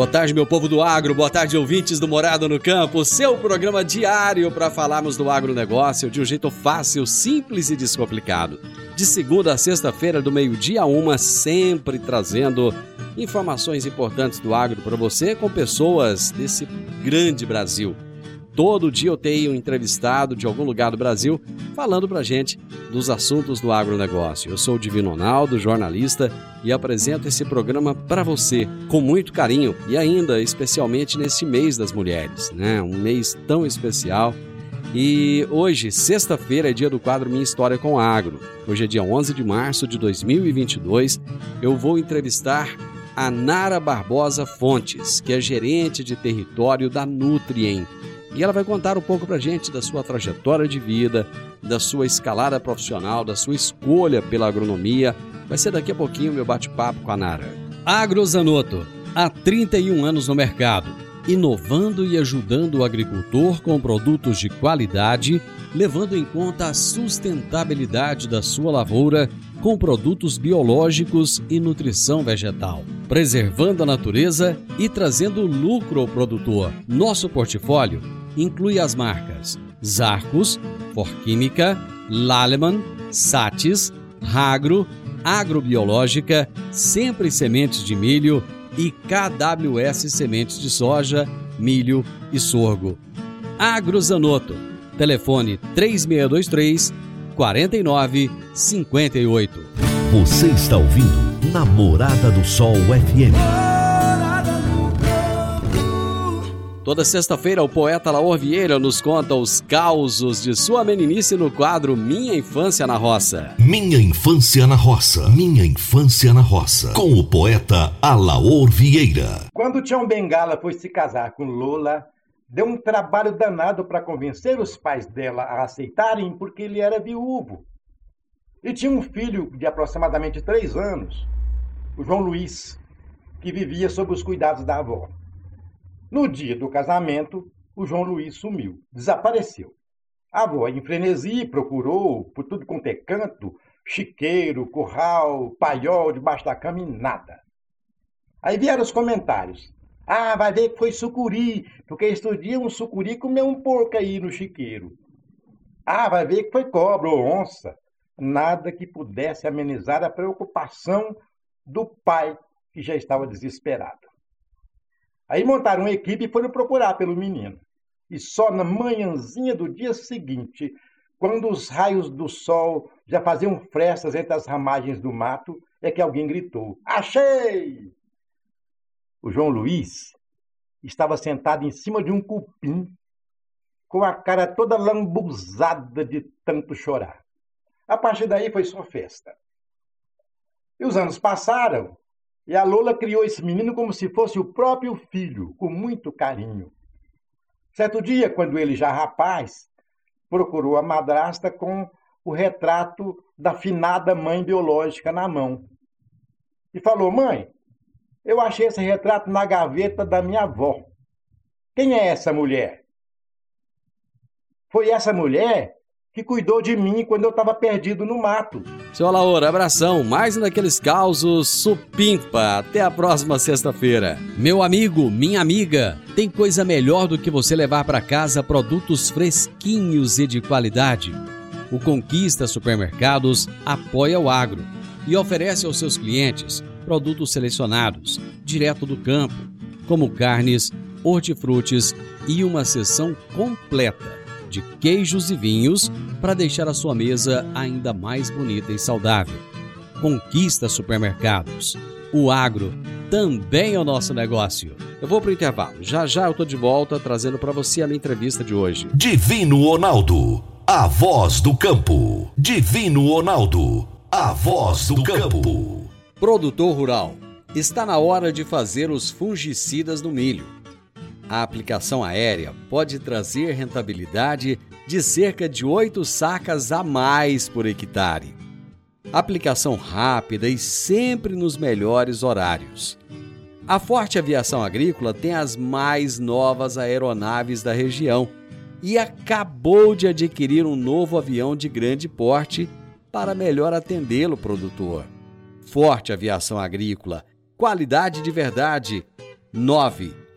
Boa tarde, meu povo do agro, boa tarde, ouvintes do Morado no Campo, seu programa diário para falarmos do agronegócio de um jeito fácil, simples e descomplicado. De segunda a sexta-feira, do meio-dia a uma, sempre trazendo informações importantes do agro para você com pessoas desse grande Brasil. Todo dia eu tenho um entrevistado de algum lugar do Brasil falando pra gente dos assuntos do agronegócio. Eu sou o Divino Ronaldo, jornalista, e apresento esse programa para você com muito carinho e ainda especialmente nesse mês das mulheres, né? Um mês tão especial. E hoje, sexta-feira, é dia do quadro Minha História com Agro. Hoje é dia 11 de março de 2022. Eu vou entrevistar a Nara Barbosa Fontes, que é gerente de território da Nutrien e ela vai contar um pouco para gente da sua trajetória de vida, da sua escalada profissional, da sua escolha pela agronomia. Vai ser daqui a pouquinho meu bate-papo com a Nara. Agrozanoto, há 31 anos no mercado, inovando e ajudando o agricultor com produtos de qualidade, levando em conta a sustentabilidade da sua lavoura com produtos biológicos e nutrição vegetal, preservando a natureza e trazendo lucro ao produtor. Nosso portfólio inclui as marcas Zarcos, Forquímica, Laleman, Satis, Ragro, Agrobiológica, Sempre Sementes de Milho e KWS Sementes de Soja, Milho e Sorgo. Agrozanoto. Telefone 3623 4958. Você está ouvindo Namorada do Sol FM. Toda sexta-feira, o poeta Laor Vieira nos conta os causos de sua meninice no quadro Minha Infância na Roça. Minha Infância na Roça. Minha Infância na Roça. Com o poeta Alaor Vieira. Quando Tião Bengala foi se casar com Lola, deu um trabalho danado para convencer os pais dela a aceitarem, porque ele era viúvo. E tinha um filho de aproximadamente três anos, o João Luiz, que vivia sob os cuidados da avó. No dia do casamento, o João Luiz sumiu, desapareceu. A avó, em frenesi, procurou por tudo quanto é canto, chiqueiro, curral, paiol, debaixo da cama e nada. Aí vieram os comentários. Ah, vai ver que foi sucuri, porque este dia um sucuri comeu um porco aí no chiqueiro. Ah, vai ver que foi cobra ou onça. Nada que pudesse amenizar a preocupação do pai, que já estava desesperado. Aí montaram uma equipe e foram procurar pelo menino. E só na manhãzinha do dia seguinte, quando os raios do sol já faziam frestas entre as ramagens do mato, é que alguém gritou: Achei! O João Luiz estava sentado em cima de um cupim, com a cara toda lambuzada de tanto chorar. A partir daí foi só festa. E os anos passaram e a Lola criou esse menino como se fosse o próprio filho, com muito carinho. Certo dia, quando ele já rapaz, procurou a madrasta com o retrato da finada mãe biológica na mão. E falou: Mãe, eu achei esse retrato na gaveta da minha avó. Quem é essa mulher? Foi essa mulher que cuidou de mim quando eu estava perdido no mato. Seu Laura, abração, mais um daqueles causos supimpa. Até a próxima sexta-feira. Meu amigo, minha amiga, tem coisa melhor do que você levar para casa produtos fresquinhos e de qualidade. O Conquista Supermercados apoia o agro e oferece aos seus clientes produtos selecionados, direto do campo, como carnes, hortifrutis e uma seção completa de queijos e vinhos para deixar a sua mesa ainda mais bonita e saudável. Conquista supermercados. O agro também é o nosso negócio. Eu vou para o intervalo. Já já eu tô de volta trazendo para você a minha entrevista de hoje. Divino Ronaldo, a voz do campo. Divino Ronaldo, a voz do campo. Produtor rural, está na hora de fazer os fungicidas no milho. A aplicação aérea pode trazer rentabilidade de cerca de 8 sacas a mais por hectare. Aplicação rápida e sempre nos melhores horários. A Forte Aviação Agrícola tem as mais novas aeronaves da região e acabou de adquirir um novo avião de grande porte para melhor atendê-lo, produtor. Forte Aviação Agrícola, qualidade de verdade.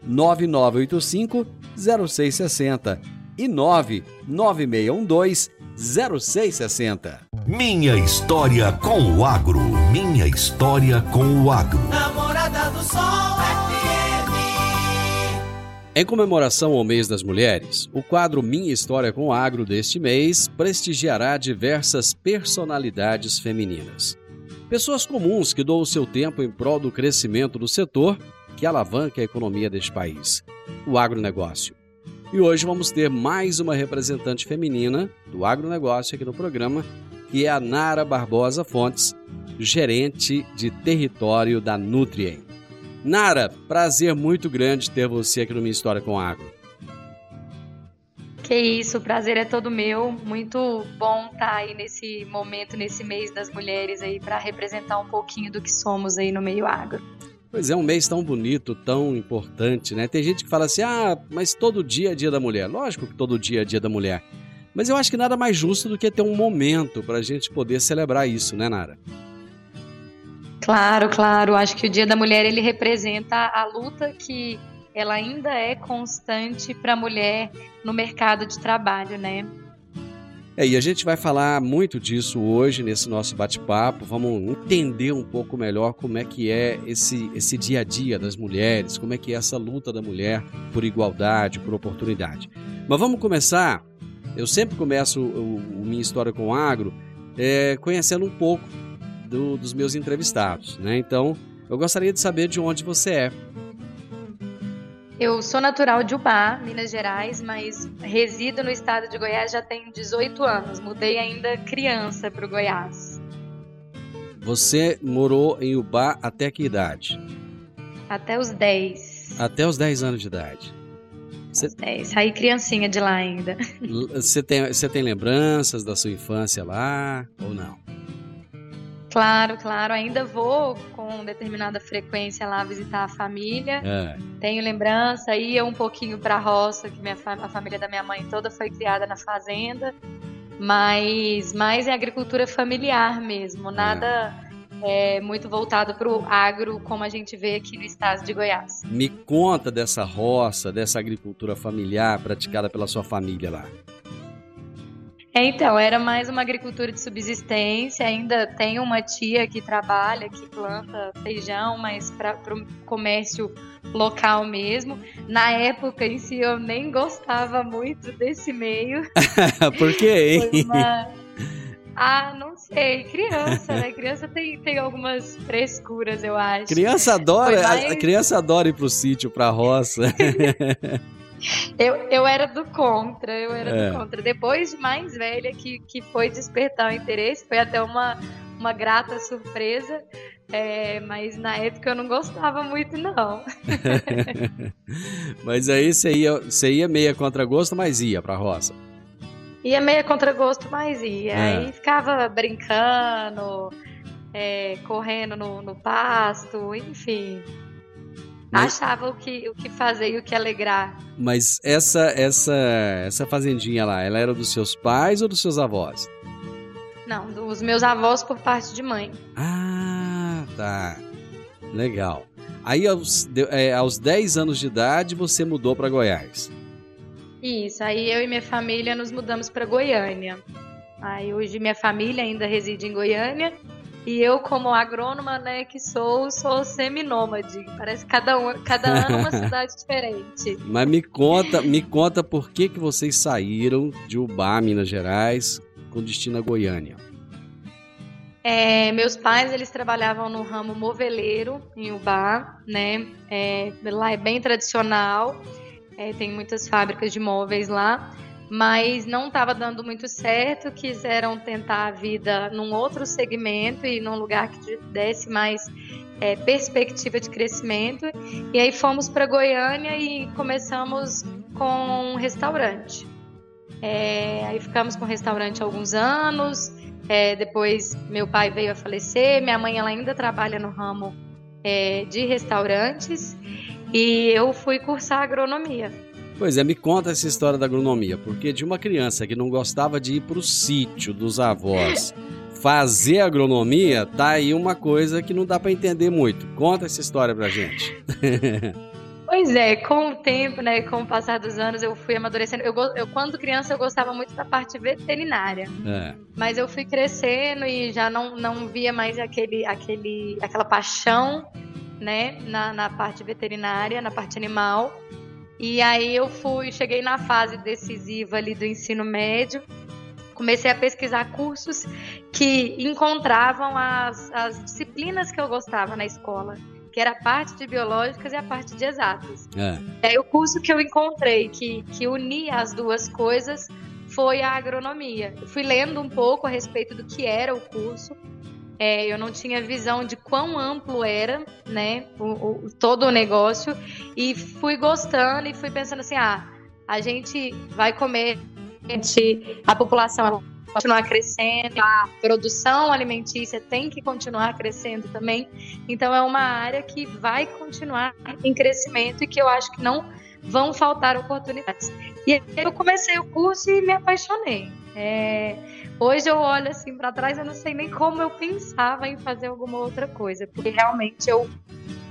99985 0660 e 99612 0660. Minha história com o agro. Minha história com o agro. Namorada do Sol FM. Em comemoração ao Mês das Mulheres, o quadro Minha História com o Agro deste mês prestigiará diversas personalidades femininas. Pessoas comuns que doam o seu tempo em prol do crescimento do setor que alavanca a economia deste país, o agronegócio. E hoje vamos ter mais uma representante feminina do agronegócio aqui no programa, que é a Nara Barbosa Fontes, gerente de território da Nutrien. Nara, prazer muito grande ter você aqui no Minha História com Agro. Que isso, o prazer é todo meu. Muito bom estar aí nesse momento, nesse mês das mulheres aí, para representar um pouquinho do que somos aí no meio agro. Pois é, um mês tão bonito, tão importante, né? Tem gente que fala assim: ah, mas todo dia é dia da mulher. Lógico que todo dia é dia da mulher. Mas eu acho que nada mais justo do que ter um momento para a gente poder celebrar isso, né, Nara? Claro, claro. Acho que o Dia da Mulher ele representa a luta que ela ainda é constante para a mulher no mercado de trabalho, né? É, e a gente vai falar muito disso hoje nesse nosso bate-papo. Vamos entender um pouco melhor como é que é esse, esse dia a dia das mulheres, como é que é essa luta da mulher por igualdade, por oportunidade. Mas vamos começar. Eu sempre começo o minha história com o agro é, conhecendo um pouco do, dos meus entrevistados, né? Então, eu gostaria de saber de onde você é. Eu sou natural de Ubá, Minas Gerais, mas resido no estado de Goiás já tem 18 anos. Mudei ainda criança para o Goiás. Você morou em Ubá até que idade? Até os 10. Até os 10 anos de idade. 10. Saí criancinha de lá ainda. Você tem, você tem lembranças da sua infância lá ou não? Claro, claro. Ainda vou com determinada frequência lá visitar a família. É. Tenho lembrança, ia um pouquinho para a roça, que minha, a família da minha mãe toda foi criada na fazenda. Mas mais em agricultura familiar mesmo, nada é. É, muito voltado para o agro, como a gente vê aqui no estado de Goiás. Me conta dessa roça, dessa agricultura familiar praticada pela sua família lá. É, então, era mais uma agricultura de subsistência. Ainda tem uma tia que trabalha, que planta feijão, mas para o comércio local mesmo. Na época em si, eu nem gostava muito desse meio. Por quê, hein? Uma... Ah, não sei. Criança, né? Criança tem, tem algumas frescuras, eu acho. Criança adora, mais... a criança adora ir pro sítio, pra roça. Eu, eu era do contra, eu era é. do contra. Depois de mais velha que, que foi despertar o interesse, foi até uma, uma grata surpresa. É, mas na época eu não gostava muito, não. mas aí você ia, você ia meia contra gosto, mas ia pra roça. Ia meia contra gosto, mas ia. É. Aí ficava brincando, é, correndo no, no pasto, enfim. Mas... Achava o que, o que fazer e o que alegrar. Mas essa, essa, essa fazendinha lá, ela era dos seus pais ou dos seus avós? Não, dos meus avós por parte de mãe. Ah, tá. Legal. Aí aos, é, aos 10 anos de idade você mudou para Goiás. Isso, aí eu e minha família nos mudamos para Goiânia. Aí hoje minha família ainda reside em Goiânia E eu, como agrônoma, né, que sou, sou seminômade. Parece cada, um, cada ano uma cidade diferente. Mas me conta, me conta por que, que vocês saíram de Ubá, Minas Gerais, com destino a Goiânia. É, meus pais, eles trabalhavam no ramo moveleiro em Ubá, né? É, lá é bem tradicional, é, tem muitas fábricas de móveis lá mas não estava dando muito certo, quiseram tentar a vida num outro segmento e num lugar que desse mais é, perspectiva de crescimento. E aí fomos para Goiânia e começamos com um restaurante. É, aí ficamos com o restaurante alguns anos. É, depois meu pai veio a falecer, minha mãe ela ainda trabalha no ramo é, de restaurantes e eu fui cursar agronomia. Pois é, me conta essa história da agronomia, porque de uma criança que não gostava de ir para o sítio dos avós fazer agronomia, tá aí uma coisa que não dá para entender muito. Conta essa história pra gente. Pois é, com o tempo, né, com o passar dos anos, eu fui amadurecendo. Eu, eu quando criança, eu gostava muito da parte veterinária. É. Mas eu fui crescendo e já não, não via mais aquele, aquele, aquela paixão, né, na, na parte veterinária, na parte animal. E aí eu fui, cheguei na fase decisiva ali do ensino médio, comecei a pesquisar cursos que encontravam as, as disciplinas que eu gostava na escola, que era a parte de biológicas e a parte de exatas. É. E aí o curso que eu encontrei que, que unia as duas coisas foi a agronomia. Eu fui lendo um pouco a respeito do que era o curso, é, eu não tinha visão de quão amplo era, né, o, o, todo o negócio, e fui gostando e fui pensando assim, ah, a gente vai comer, a, gente, a população continuar crescendo, a produção alimentícia tem que continuar crescendo também, então é uma área que vai continuar em crescimento e que eu acho que não vão faltar oportunidades. E eu comecei o curso e me apaixonei. É, Hoje eu olho assim para trás, eu não sei nem como eu pensava em fazer alguma outra coisa, porque realmente eu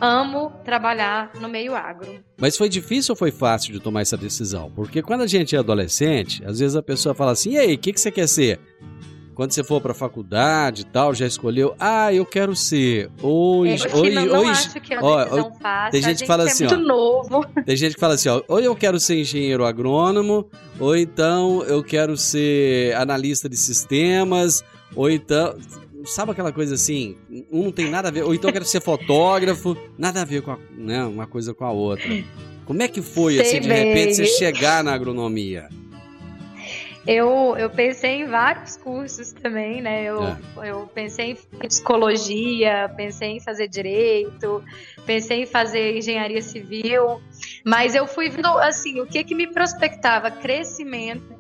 amo trabalhar no meio agro. Mas foi difícil ou foi fácil de tomar essa decisão? Porque quando a gente é adolescente, às vezes a pessoa fala assim: "E aí, o que que você quer ser?" Quando você for para a faculdade e tal, já escolheu, ah, eu quero ser. Hoje, é, hoje, não, não acho que é uma decisão fácil. Tem gente, que fala é assim, muito ó, novo. Tem gente que fala assim, ó, ou eu quero ser engenheiro agrônomo, ou então eu quero ser analista de sistemas, ou então, sabe aquela coisa assim, um não tem nada a ver, ou então eu quero ser fotógrafo, nada a ver com a, né, uma coisa com a outra. Como é que foi, Sei assim, de bem. repente, você chegar na agronomia? Eu, eu pensei em vários cursos também, né? Eu, é. eu pensei em psicologia, pensei em fazer direito, pensei em fazer engenharia civil, mas eu fui vendo, assim, o que que me prospectava? Crescimento,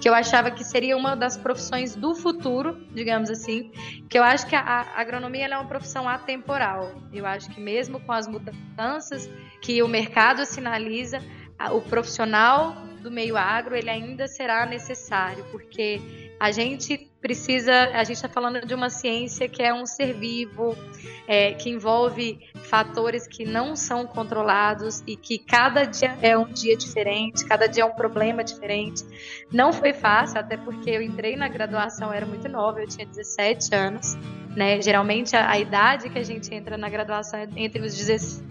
que eu achava que seria uma das profissões do futuro, digamos assim, que eu acho que a, a agronomia é uma profissão atemporal. Eu acho que mesmo com as mudanças que o mercado sinaliza, o profissional do meio agro ele ainda será necessário, porque a gente precisa, a gente está falando de uma ciência que é um ser vivo, é, que envolve fatores que não são controlados e que cada dia é um dia diferente, cada dia é um problema diferente. Não foi fácil, até porque eu entrei na graduação, era muito nova, eu tinha 17 anos. Né? Geralmente a, a idade que a gente entra na graduação é entre os 16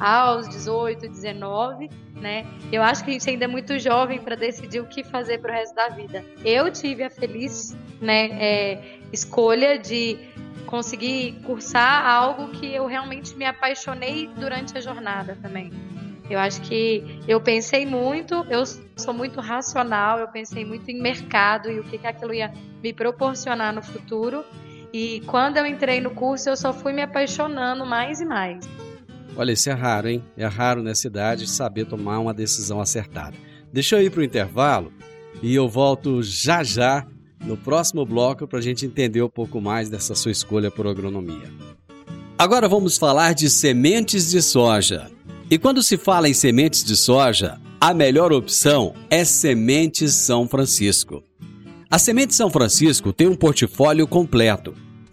aos 18, 19 né? Eu acho que a gente ainda é muito jovem para decidir o que fazer para o resto da vida. Eu tive a feliz, né, é, escolha de conseguir cursar algo que eu realmente me apaixonei durante a jornada também. Eu acho que eu pensei muito, eu sou muito racional, eu pensei muito em mercado e o que, que aquilo ia me proporcionar no futuro. E quando eu entrei no curso, eu só fui me apaixonando mais e mais. Olha, isso é raro, hein? É raro nessa idade saber tomar uma decisão acertada. Deixa eu ir para o intervalo e eu volto já já no próximo bloco para a gente entender um pouco mais dessa sua escolha por agronomia. Agora vamos falar de sementes de soja. E quando se fala em sementes de soja, a melhor opção é Sementes São Francisco. A Semente São Francisco tem um portfólio completo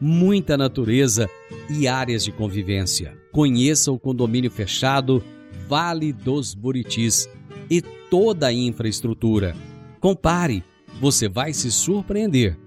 muita natureza e áreas de convivência. Conheça o condomínio fechado Vale dos Buritis e toda a infraestrutura. Compare você vai se surpreender.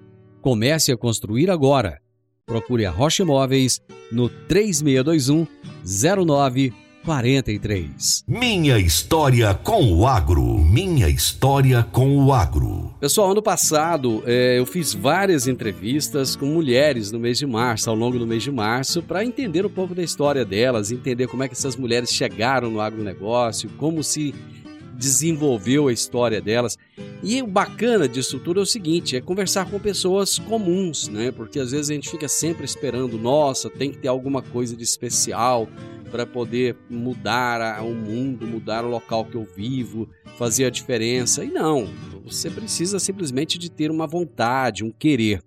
Comece a construir agora. Procure a Rocha Imóveis no 3621 0943. Minha história com o agro. Minha história com o agro. Pessoal, ano passado é, eu fiz várias entrevistas com mulheres no mês de março, ao longo do mês de março, para entender um pouco da história delas, entender como é que essas mulheres chegaram no agronegócio, como se desenvolveu a história delas. E o bacana disso tudo é o seguinte, é conversar com pessoas comuns, né? Porque às vezes a gente fica sempre esperando, nossa, tem que ter alguma coisa de especial para poder mudar o mundo, mudar o local que eu vivo, fazer a diferença. E não, você precisa simplesmente de ter uma vontade, um querer.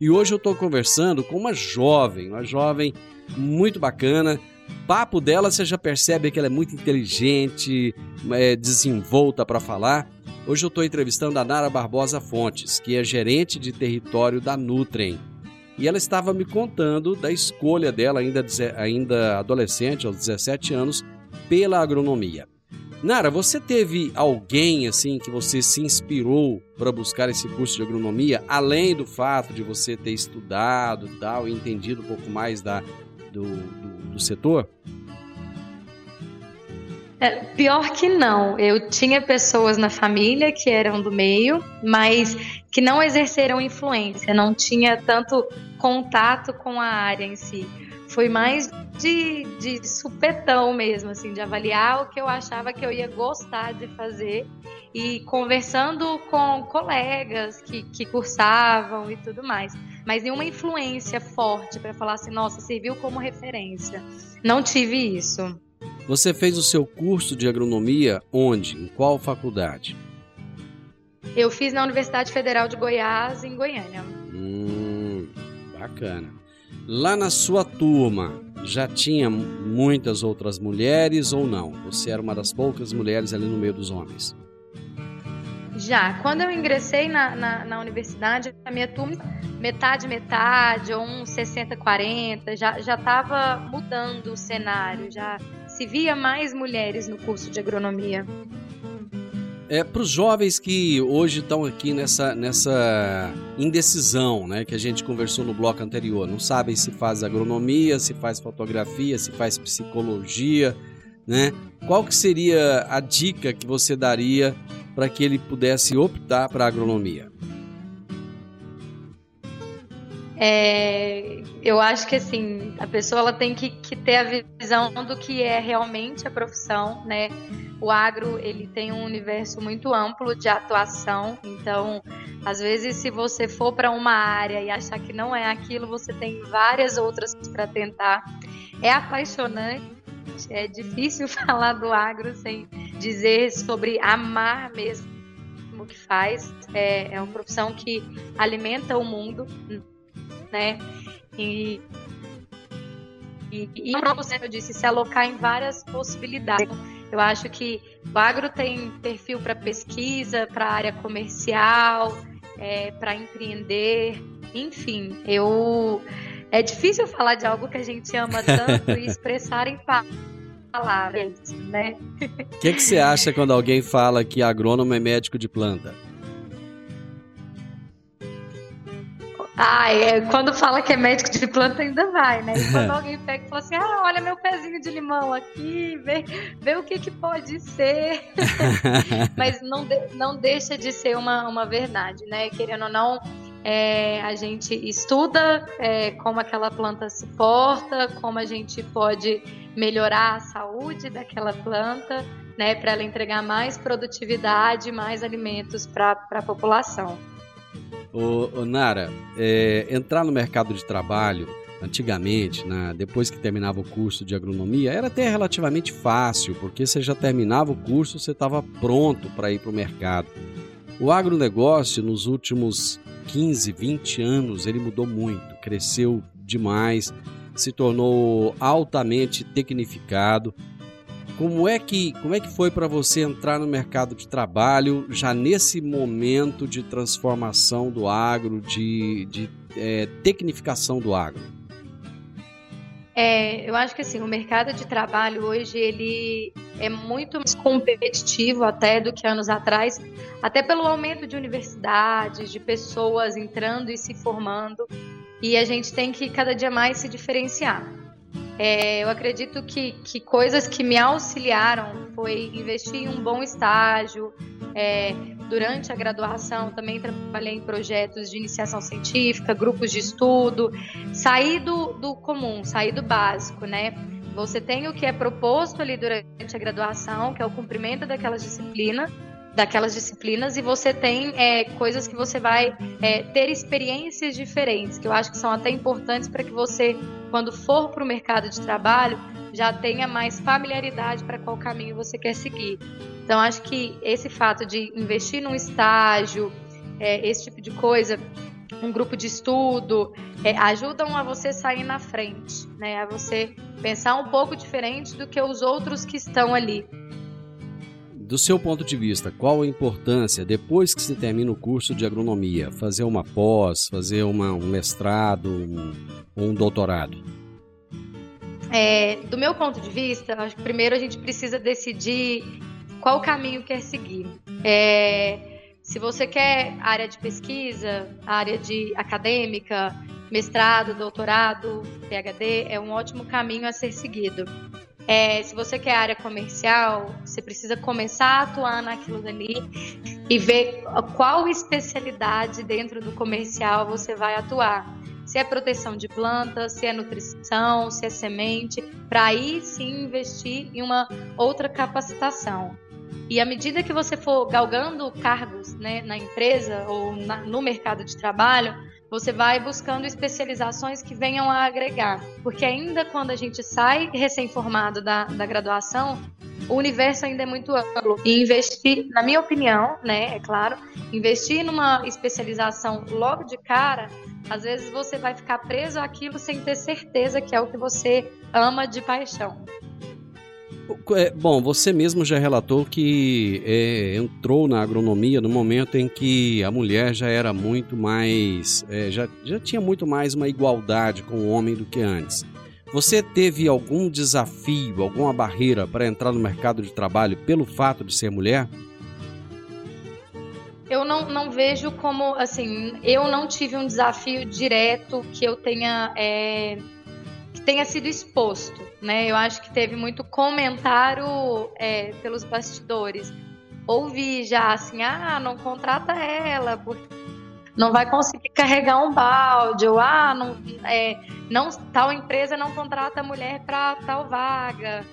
E hoje eu estou conversando com uma jovem, uma jovem muito bacana, papo dela você já percebe que ela é muito inteligente, é, desenvolta para falar. Hoje eu estou entrevistando a Nara Barbosa Fontes, que é gerente de território da Nutrem. E ela estava me contando da escolha dela, ainda, ainda adolescente, aos 17 anos, pela agronomia. Nara, você teve alguém assim que você se inspirou para buscar esse curso de agronomia, além do fato de você ter estudado tal, e entendido um pouco mais da, do, do, do setor? É, pior que não. Eu tinha pessoas na família que eram do meio, mas que não exerceram influência, não tinha tanto contato com a área em si. Foi mais de, de supetão mesmo, assim, de avaliar o que eu achava que eu ia gostar de fazer e conversando com colegas que, que cursavam e tudo mais. Mas nenhuma influência forte para falar assim, nossa, serviu como referência. Não tive isso. Você fez o seu curso de agronomia onde? Em qual faculdade? Eu fiz na Universidade Federal de Goiás, em Goiânia. Hum, bacana. Lá na sua turma, já tinha muitas outras mulheres ou não? Você era uma das poucas mulheres ali no meio dos homens? Já. Quando eu ingressei na, na, na universidade, a minha turma, metade, metade, ou um 60-40, já estava mudando o cenário, já se via mais mulheres no curso de agronomia. É, para os jovens que hoje estão aqui nessa, nessa indecisão, né, que a gente conversou no bloco anterior, não sabem se faz agronomia, se faz fotografia, se faz psicologia, né? Qual que seria a dica que você daria para que ele pudesse optar para agronomia? É, eu acho que assim a pessoa ela tem que, que, ter a visão do que é realmente a profissão, né? O agro ele tem um universo muito amplo de atuação, então às vezes se você for para uma área e achar que não é aquilo, você tem várias outras para tentar. É apaixonante, é difícil falar do agro sem dizer sobre amar mesmo o que faz. É, é uma profissão que alimenta o mundo né? E, e, e como eu disse, se alocar em várias possibilidades. Eu acho que o agro tem perfil para pesquisa, para área comercial, é, para empreender, enfim, eu é difícil falar de algo que a gente ama tanto e expressar em palavras, né? O que, que você acha quando alguém fala que agrônomo é médico de planta? Ah, é, quando fala que é médico de planta ainda vai, né? E quando alguém pega e fala assim, ah, olha meu pezinho de limão aqui, vê, vê o que, que pode ser. Mas não, de, não deixa de ser uma, uma verdade, né? Querendo ou não, é, a gente estuda é, como aquela planta se porta, como a gente pode melhorar a saúde daquela planta, né, para ela entregar mais produtividade, mais alimentos para a população. Ô, ô Nara, é, entrar no mercado de trabalho antigamente, né, depois que terminava o curso de agronomia, era até relativamente fácil, porque você já terminava o curso, você estava pronto para ir para o mercado. O agronegócio, nos últimos 15, 20 anos, ele mudou muito, cresceu demais, se tornou altamente tecnificado. Como é que, como é que foi para você entrar no mercado de trabalho já nesse momento de transformação do agro, de, de é, tecnificação do agro? É, eu acho que assim, o mercado de trabalho hoje ele é muito mais competitivo até do que anos atrás, até pelo aumento de universidades, de pessoas entrando e se formando, e a gente tem que cada dia mais se diferenciar. É, eu acredito que, que coisas que me auxiliaram foi investir em um bom estágio. É, durante a graduação, também trabalhei em projetos de iniciação científica, grupos de estudo, sair do, do comum, sair do básico, né? Você tem o que é proposto ali durante a graduação, que é o cumprimento daquelas disciplinas, daquelas disciplinas e você tem é, coisas que você vai é, ter experiências diferentes, que eu acho que são até importantes para que você, quando for para o mercado de trabalho, já tenha mais familiaridade para qual caminho você quer seguir. Então, acho que esse fato de investir num estágio, é, esse tipo de coisa, um grupo de estudo, é, ajudam a você sair na frente, né? A você pensar um pouco diferente do que os outros que estão ali do seu ponto de vista, qual a importância, depois que se termina o curso de agronomia, fazer uma pós, fazer uma, um mestrado um, ou um doutorado? É, do meu ponto de vista, acho que primeiro a gente precisa decidir qual caminho quer seguir. É, se você quer área de pesquisa, área de acadêmica, mestrado, doutorado, PhD, é um ótimo caminho a ser seguido. É, se você quer área comercial, você precisa começar a atuar naquilo dali e ver qual especialidade dentro do comercial você vai atuar. Se é proteção de plantas, se é nutrição, se é semente, para aí sim investir em uma outra capacitação. E à medida que você for galgando cargos né, na empresa ou na, no mercado de trabalho, você vai buscando especializações que venham a agregar. Porque ainda quando a gente sai recém-formado da, da graduação, o universo ainda é muito amplo. E investir, na minha opinião, né, é claro, investir numa especialização logo de cara, às vezes você vai ficar preso àquilo sem ter certeza que é o que você ama de paixão. É, bom, você mesmo já relatou que é, entrou na agronomia no momento em que a mulher já era muito mais. É, já, já tinha muito mais uma igualdade com o homem do que antes. Você teve algum desafio, alguma barreira para entrar no mercado de trabalho pelo fato de ser mulher? Eu não, não vejo como, assim, eu não tive um desafio direto que eu tenha, é, que tenha sido exposto né? Eu acho que teve muito comentário é, pelos bastidores. Ouvi já assim, ah, não contrata ela, porque não vai conseguir carregar um balde, ou ah, não, é, não tal empresa não contrata mulher para tal vaga.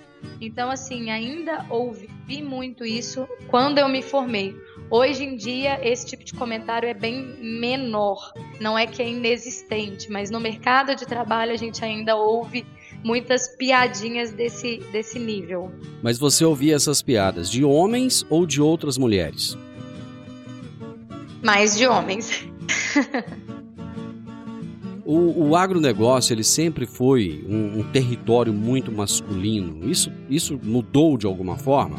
Então, assim, ainda ouvi muito isso quando eu me formei. Hoje em dia, esse tipo de comentário é bem menor. Não é que é inexistente, mas no mercado de trabalho a gente ainda ouve muitas piadinhas desse, desse nível. Mas você ouvia essas piadas de homens ou de outras mulheres? Mais de homens. o, o agronegócio ele sempre foi um, um território muito masculino. Isso, isso mudou de alguma forma?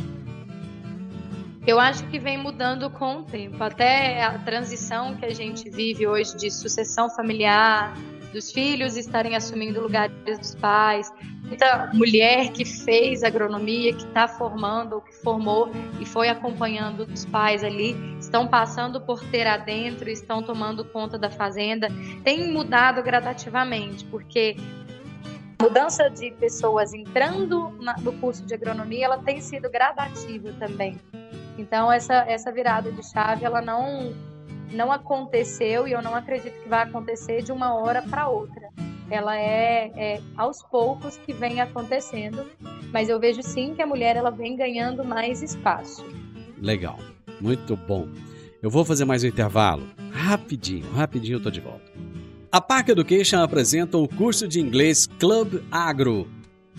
Eu acho que vem mudando com o tempo. Até a transição que a gente vive hoje de sucessão familiar, dos filhos estarem assumindo lugares dos pais, muita mulher que fez agronomia, que está formando, ou que formou e foi acompanhando os pais ali, estão passando por ter adentro, estão tomando conta da fazenda, tem mudado gradativamente, porque a mudança de pessoas entrando no curso de agronomia, ela tem sido gradativa também. Então essa essa virada de chave, ela não não aconteceu e eu não acredito que vai acontecer de uma hora para outra. Ela é, é, aos poucos que vem acontecendo, mas eu vejo sim que a mulher ela vem ganhando mais espaço. Legal, muito bom. Eu vou fazer mais um intervalo. Rapidinho, rapidinho eu tô de volta. A Park Education apresenta o curso de inglês Club Agro.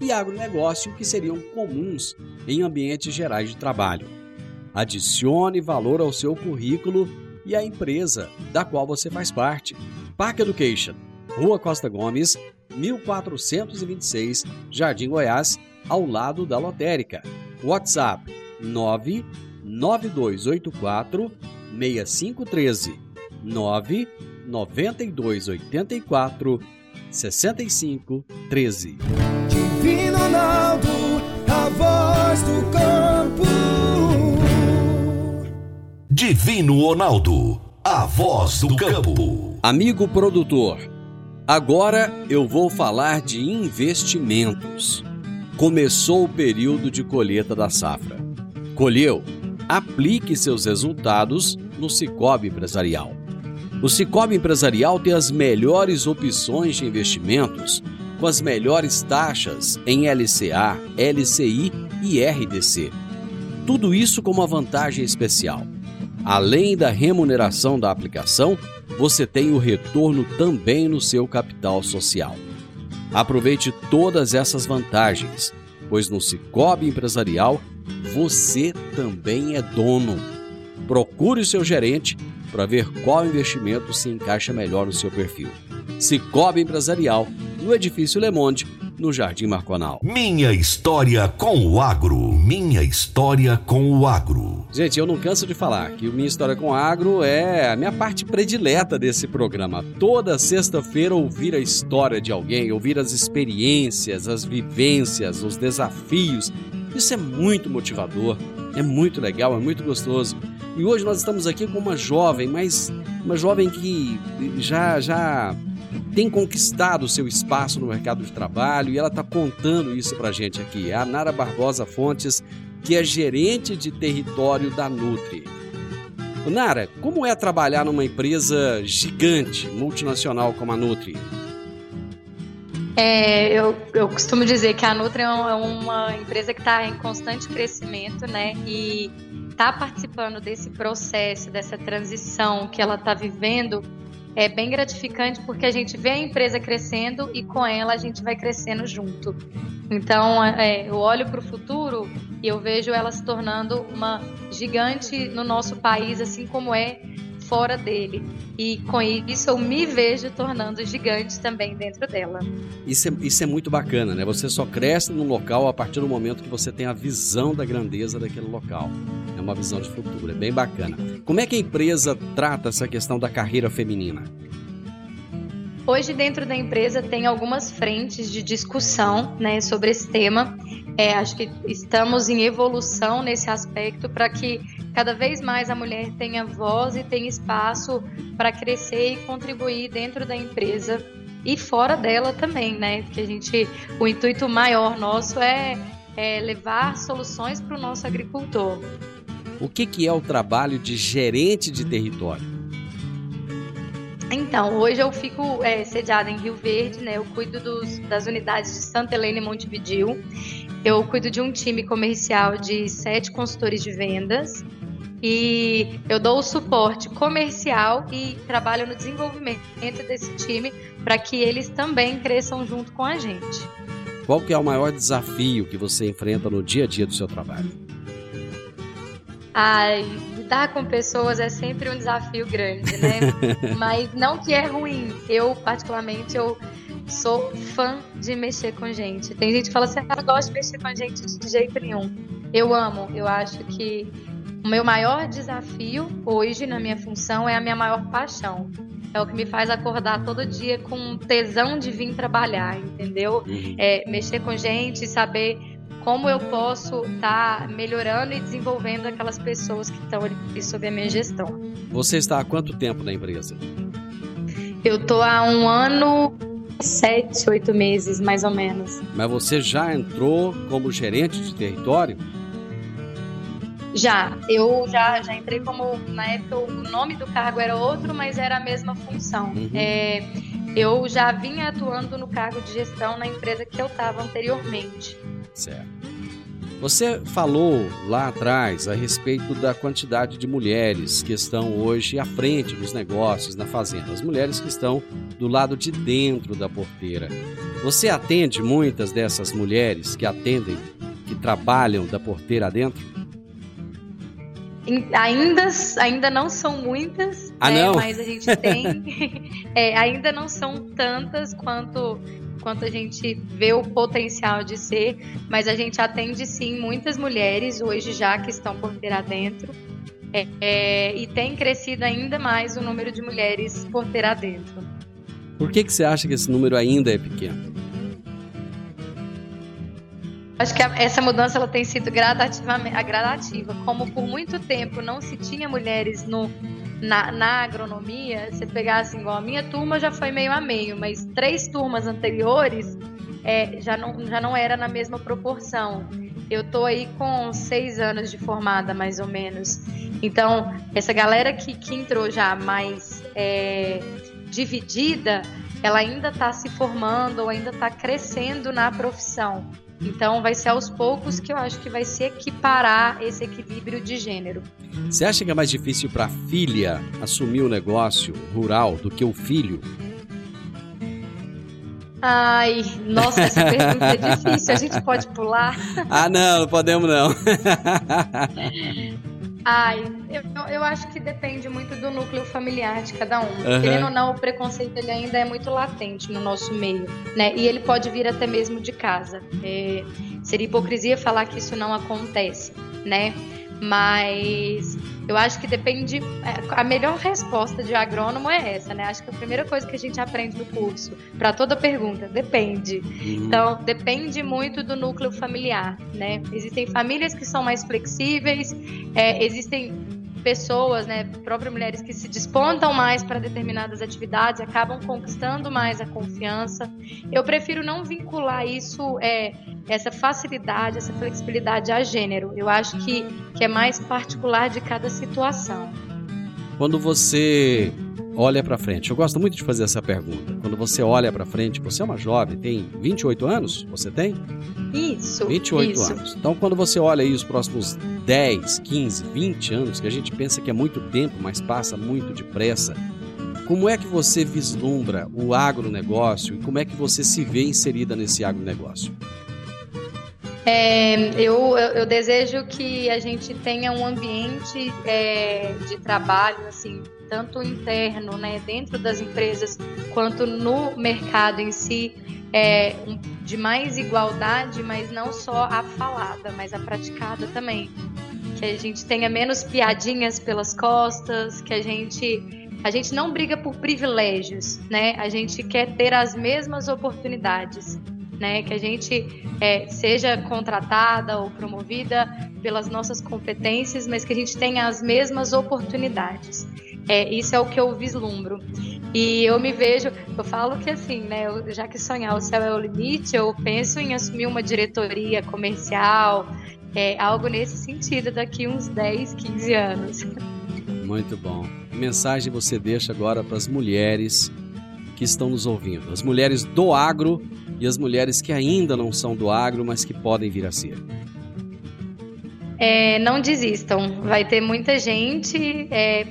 e agronegócio que seriam comuns em ambientes gerais de trabalho. Adicione valor ao seu currículo e à empresa da qual você faz parte. Park Education, Rua Costa Gomes, 1426, Jardim Goiás, ao lado da lotérica. WhatsApp 99284 6513 9 92 Ronaldo, a voz do campo. Divino Ronaldo, a voz do campo. Amigo produtor, agora eu vou falar de investimentos. Começou o período de colheita da safra. Colheu? Aplique seus resultados no Cicobi Empresarial. O Cicobi Empresarial tem as melhores opções de investimentos, com as melhores taxas em LCA, LCI e RDC. Tudo isso com uma vantagem especial. Além da remuneração da aplicação, você tem o retorno também no seu capital social. Aproveite todas essas vantagens, pois no Cicobi Empresarial você também é dono. Procure o seu gerente para ver qual investimento se encaixa melhor no seu perfil. Cicobi Empresarial, no Edifício Le Monde, no Jardim Marconal. Minha história com o agro. Minha história com o agro. Gente, eu não canso de falar que o Minha História com o Agro é a minha parte predileta desse programa. Toda sexta-feira ouvir a história de alguém, ouvir as experiências, as vivências, os desafios. Isso é muito motivador, é muito legal, é muito gostoso. E hoje nós estamos aqui com uma jovem, mas uma jovem que já já tem conquistado seu espaço no mercado de trabalho e ela está contando isso para a gente aqui. É a Nara Barbosa Fontes, que é gerente de território da Nutri. Nara, como é trabalhar numa empresa gigante, multinacional como a Nutri? É, eu, eu costumo dizer que a Nutri é uma empresa que está em constante crescimento, né? E estar tá participando desse processo, dessa transição que ela está vivendo, é bem gratificante porque a gente vê a empresa crescendo e com ela a gente vai crescendo junto. Então, é, eu olho para o futuro e eu vejo ela se tornando uma gigante no nosso país, assim como é fora dele. E com isso eu me vejo tornando gigante também dentro dela. Isso é, isso é muito bacana, né? Você só cresce num local a partir do momento que você tem a visão da grandeza daquele local. É uma visão de futuro, é bem bacana. Como é que a empresa trata essa questão da carreira feminina? Hoje, dentro da empresa, tem algumas frentes de discussão né, sobre esse tema. É, acho que estamos em evolução nesse aspecto para que cada vez mais a mulher tenha voz e tenha espaço para crescer e contribuir dentro da empresa e fora dela também, né? Porque a gente, o intuito maior nosso é, é levar soluções para o nosso agricultor. O que, que é o trabalho de gerente de território? Então, hoje eu fico é, sediada em Rio Verde, né? Eu cuido dos, das unidades de Santa Helena e Montevidil. Eu cuido de um time comercial de sete consultores de vendas. E eu dou o suporte comercial e trabalho no desenvolvimento desse time para que eles também cresçam junto com a gente. Qual que é o maior desafio que você enfrenta no dia a dia do seu trabalho? Ai, lidar com pessoas é sempre um desafio grande, né? Mas não que é ruim. Eu, particularmente, eu sou fã de mexer com gente. Tem gente que fala assim, ah, gosto de mexer com gente de jeito nenhum. Eu amo. Eu acho que o meu maior desafio hoje na minha função é a minha maior paixão. é o que me faz acordar todo dia com tesão de vir trabalhar, entendeu? Uhum. É, mexer com gente, saber como eu posso estar tá melhorando e desenvolvendo aquelas pessoas que estão ali sob a minha gestão. Você está há quanto tempo na empresa? Eu tô há um ano, sete, oito meses, mais ou menos. Mas você já entrou como gerente de território? Já, eu já, já entrei como, na época o nome do cargo era outro, mas era a mesma função. Uhum. É, eu já vinha atuando no cargo de gestão na empresa que eu estava anteriormente. Certo. Você falou lá atrás a respeito da quantidade de mulheres que estão hoje à frente dos negócios na fazenda, as mulheres que estão do lado de dentro da porteira. Você atende muitas dessas mulheres que atendem, que trabalham da porteira dentro? Ainda, ainda não são muitas, ah, né, mas a gente tem. é, ainda não são tantas quanto quanto a gente vê o potencial de ser, mas a gente atende sim muitas mulheres hoje já que estão porteira dentro. É, é, e tem crescido ainda mais o número de mulheres porteira dentro. Por que, que você acha que esse número ainda é pequeno? Acho que essa mudança ela tem sido gradativa. Como por muito tempo não se tinha mulheres no na, na agronomia, você pegar assim, igual a minha turma já foi meio a meio, mas três turmas anteriores é, já, não, já não era na mesma proporção. Eu tô aí com seis anos de formada, mais ou menos. Então, essa galera que, que entrou já mais é, dividida, ela ainda está se formando ou ainda está crescendo na profissão. Então vai ser aos poucos que eu acho que vai se equiparar esse equilíbrio de gênero. Você acha que é mais difícil para a filha assumir o negócio rural do que o filho? Ai, nossa, essa pergunta é difícil. A gente pode pular? Ah, não, não podemos não. Ai, eu, eu acho que depende muito do núcleo familiar de cada um. Uhum. Querendo ou não, o preconceito ele ainda é muito latente no nosso meio, né? E ele pode vir até mesmo de casa. É, seria hipocrisia falar que isso não acontece, né? Mas eu acho que depende. É, a melhor resposta de agrônomo é essa, né? Acho que a primeira coisa que a gente aprende no curso, para toda pergunta, depende. Uhum. Então, depende muito do núcleo familiar, né? Existem famílias que são mais flexíveis, é, existem pessoas, né, próprias mulheres que se despontam mais para determinadas atividades, acabam conquistando mais a confiança. Eu prefiro não vincular isso, é, essa facilidade, essa flexibilidade a gênero. Eu acho que, que é mais particular de cada situação. Quando você olha para frente, eu gosto muito de fazer essa pergunta. Quando você olha para frente, você é uma jovem, tem 28 anos? Você tem? Isso. 28 isso. anos. Então, quando você olha aí os próximos 10, 15, 20 anos, que a gente pensa que é muito tempo, mas passa muito depressa, como é que você vislumbra o agronegócio e como é que você se vê inserida nesse agronegócio? É, eu, eu, desejo que a gente tenha um ambiente é, de trabalho, assim, tanto interno, né, dentro das empresas, quanto no mercado em si, é, de mais igualdade, mas não só a falada, mas a praticada também. Que a gente tenha menos piadinhas pelas costas, que a gente a gente não briga por privilégios, né? A gente quer ter as mesmas oportunidades né? Que a gente é, seja contratada ou promovida pelas nossas competências, mas que a gente tenha as mesmas oportunidades. É, isso é o que eu vislumbro. E eu me vejo, eu falo que assim, né? Eu, já que sonhar o céu é o limite, eu penso em assumir uma diretoria comercial, é, algo nesse sentido daqui uns 10, 15 anos. Muito bom. Que mensagem você deixa agora para as mulheres que estão nos ouvindo? As mulheres do agro e as mulheres que ainda não são do agro, mas que podem vir a ser? É, não desistam. Vai ter muita gente, é,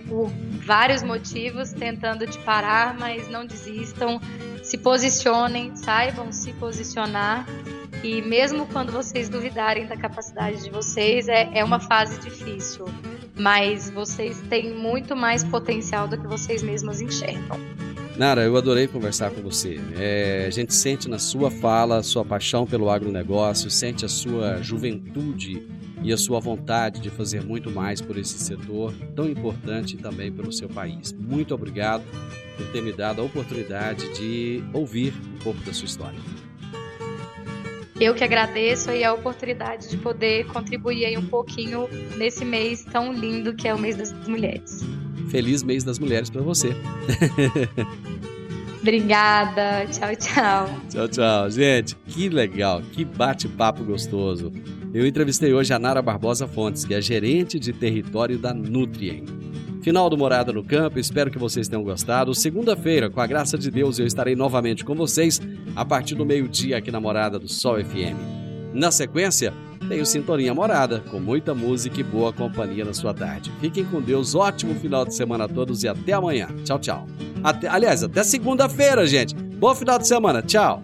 vários motivos, tentando te parar, mas não desistam. Se posicionem, saibam se posicionar. E mesmo quando vocês duvidarem da capacidade de vocês, é, é uma fase difícil. Mas vocês têm muito mais potencial do que vocês mesmos enxergam. Nara, eu adorei conversar com você. É, a gente sente na sua fala a sua paixão pelo agronegócio, sente a sua juventude e a sua vontade de fazer muito mais por esse setor tão importante também pelo seu país. Muito obrigado por ter me dado a oportunidade de ouvir um pouco da sua história. Eu que agradeço aí a oportunidade de poder contribuir aí um pouquinho nesse mês tão lindo que é o mês das mulheres. Feliz mês das mulheres para você. Obrigada. Tchau, tchau. Tchau, tchau. Gente, que legal, que bate-papo gostoso. Eu entrevistei hoje a Nara Barbosa Fontes, que é gerente de território da Nutrien. Final do Morada no Campo, espero que vocês tenham gostado. Segunda-feira, com a graça de Deus, eu estarei novamente com vocês a partir do meio-dia aqui na Morada do Sol FM. Na sequência, tem o Sintonia Morada, com muita música e boa companhia na sua tarde. Fiquem com Deus, ótimo final de semana a todos e até amanhã. Tchau, tchau. Até, aliás, até segunda-feira, gente. Bom final de semana. Tchau.